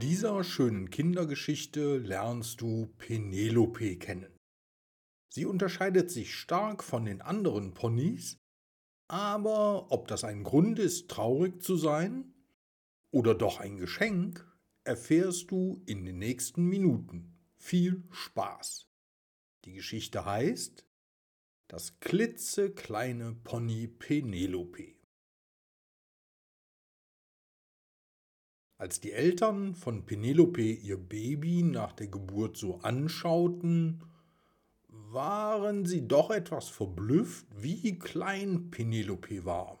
dieser schönen Kindergeschichte lernst du Penelope kennen. Sie unterscheidet sich stark von den anderen Ponys, aber ob das ein Grund ist, traurig zu sein oder doch ein Geschenk, erfährst du in den nächsten Minuten. Viel Spaß! Die Geschichte heißt Das klitzekleine Pony Penelope. Als die Eltern von Penelope ihr Baby nach der Geburt so anschauten, waren sie doch etwas verblüfft, wie klein Penelope war.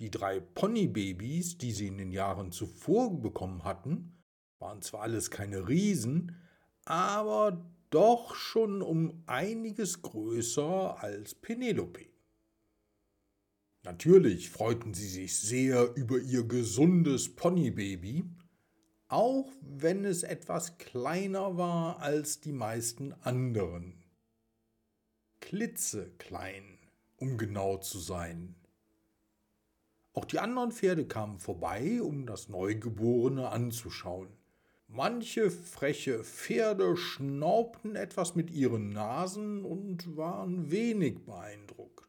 Die drei Ponybabys, die sie in den Jahren zuvor bekommen hatten, waren zwar alles keine Riesen, aber doch schon um einiges größer als Penelope. Natürlich freuten sie sich sehr über ihr gesundes Ponybaby, auch wenn es etwas kleiner war als die meisten anderen. Klitzeklein, um genau zu sein. Auch die anderen Pferde kamen vorbei, um das Neugeborene anzuschauen. Manche freche Pferde schnaubten etwas mit ihren Nasen und waren wenig beeindruckt.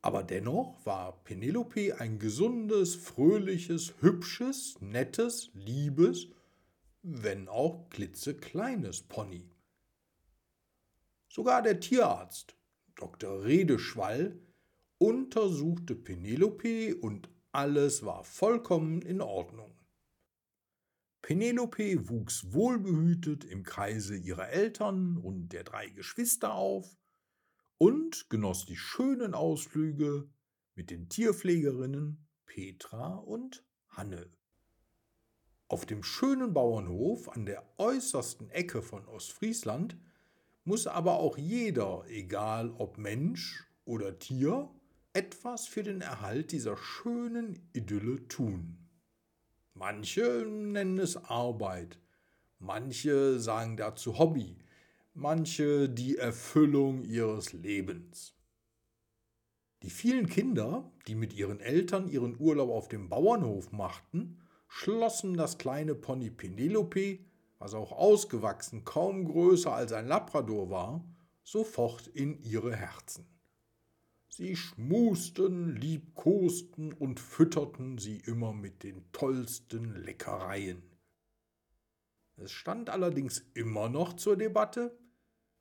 Aber dennoch war Penelope ein gesundes, fröhliches, hübsches, nettes, liebes, wenn auch klitzekleines Pony. Sogar der Tierarzt, Dr. Redeschwall, untersuchte Penelope und alles war vollkommen in Ordnung. Penelope wuchs wohlbehütet im Kreise ihrer Eltern und der drei Geschwister auf und genoss die schönen Ausflüge mit den Tierpflegerinnen Petra und Hanne. Auf dem schönen Bauernhof an der äußersten Ecke von Ostfriesland muss aber auch jeder, egal ob Mensch oder Tier, etwas für den Erhalt dieser schönen Idylle tun. Manche nennen es Arbeit, manche sagen dazu Hobby, manche die Erfüllung ihres Lebens. Die vielen Kinder, die mit ihren Eltern ihren Urlaub auf dem Bauernhof machten, schlossen das kleine Pony Penelope, was auch ausgewachsen kaum größer als ein Labrador war, sofort in ihre Herzen. Sie schmusten, liebkosten und fütterten sie immer mit den tollsten Leckereien. Es stand allerdings immer noch zur Debatte,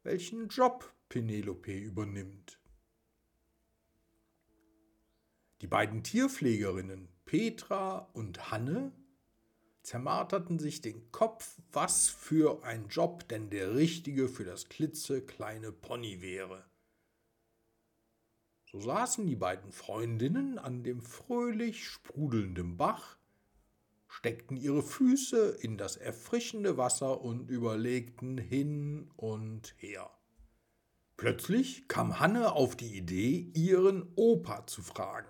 welchen Job Penelope übernimmt. Die beiden Tierpflegerinnen Petra und Hanne zermarterten sich den Kopf, was für ein Job denn der richtige für das klitzekleine Pony wäre. So saßen die beiden Freundinnen an dem fröhlich sprudelnden Bach, steckten ihre Füße in das erfrischende Wasser und überlegten hin und her. Plötzlich kam Hanne auf die Idee, ihren Opa zu fragen.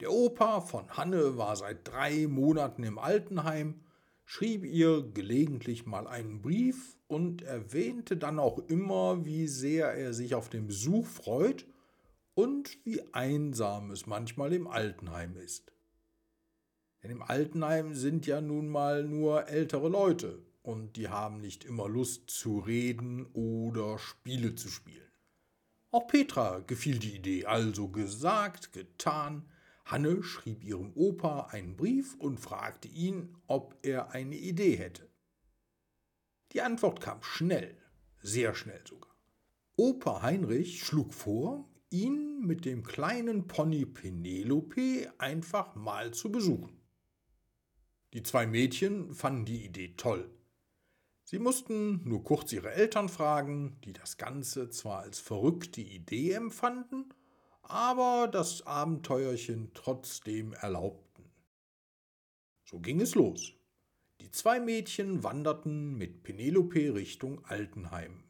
Der Opa von Hanne war seit drei Monaten im Altenheim, schrieb ihr gelegentlich mal einen Brief und erwähnte dann auch immer, wie sehr er sich auf den Besuch freut und wie einsam es manchmal im Altenheim ist. Denn im Altenheim sind ja nun mal nur ältere Leute und die haben nicht immer Lust zu reden oder Spiele zu spielen. Auch Petra gefiel die Idee, also gesagt, getan. Hanne schrieb ihrem Opa einen Brief und fragte ihn, ob er eine Idee hätte. Die Antwort kam schnell, sehr schnell sogar. Opa Heinrich schlug vor, ihn mit dem kleinen Pony Penelope einfach mal zu besuchen. Die zwei Mädchen fanden die Idee toll. Sie mussten nur kurz ihre Eltern fragen, die das Ganze zwar als verrückte Idee empfanden, aber das Abenteuerchen trotzdem erlaubten. So ging es los. Die zwei Mädchen wanderten mit Penelope Richtung Altenheim.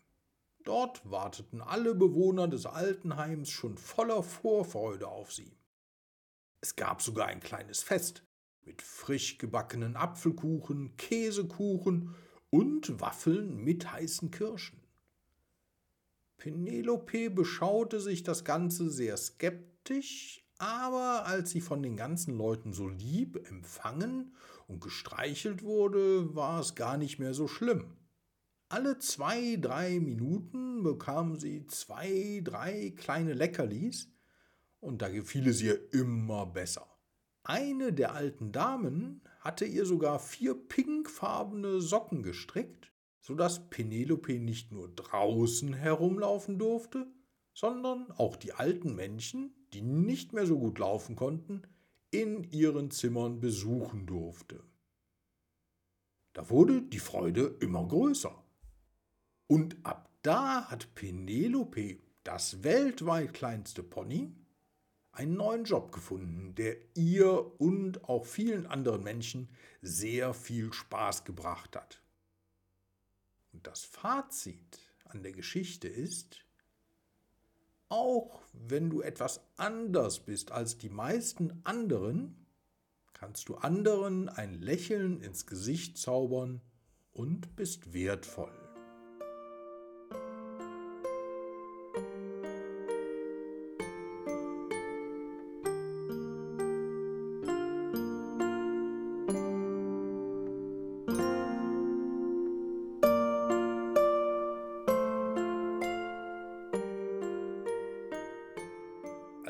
Dort warteten alle Bewohner des Altenheims schon voller Vorfreude auf sie. Es gab sogar ein kleines Fest, mit frisch gebackenen Apfelkuchen, Käsekuchen und Waffeln mit heißen Kirschen. Penelope beschaute sich das Ganze sehr skeptisch, aber als sie von den ganzen Leuten so lieb empfangen und gestreichelt wurde, war es gar nicht mehr so schlimm. Alle zwei, drei Minuten bekam sie zwei, drei kleine Leckerlis und da gefiel es ihr immer besser. Eine der alten Damen hatte ihr sogar vier pinkfarbene Socken gestrickt, sodass Penelope nicht nur draußen herumlaufen durfte, sondern auch die alten Menschen, die nicht mehr so gut laufen konnten, in ihren Zimmern besuchen durfte. Da wurde die Freude immer größer. Und ab da hat Penelope, das weltweit kleinste Pony, einen neuen Job gefunden, der ihr und auch vielen anderen Menschen sehr viel Spaß gebracht hat. Und das Fazit an der Geschichte ist, auch wenn du etwas anders bist als die meisten anderen, kannst du anderen ein Lächeln ins Gesicht zaubern und bist wertvoll.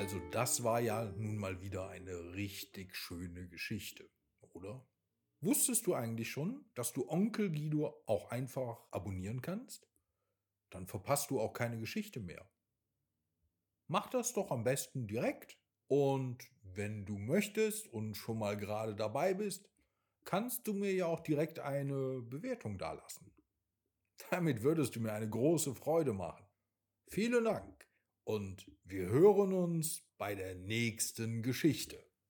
Also das war ja nun mal wieder eine richtig schöne Geschichte, oder? Wusstest du eigentlich schon, dass du Onkel Guido auch einfach abonnieren kannst? Dann verpasst du auch keine Geschichte mehr. Mach das doch am besten direkt und wenn du möchtest und schon mal gerade dabei bist, kannst du mir ja auch direkt eine Bewertung dalassen. Damit würdest du mir eine große Freude machen. Vielen Dank und wir hören uns bei der nächsten Geschichte.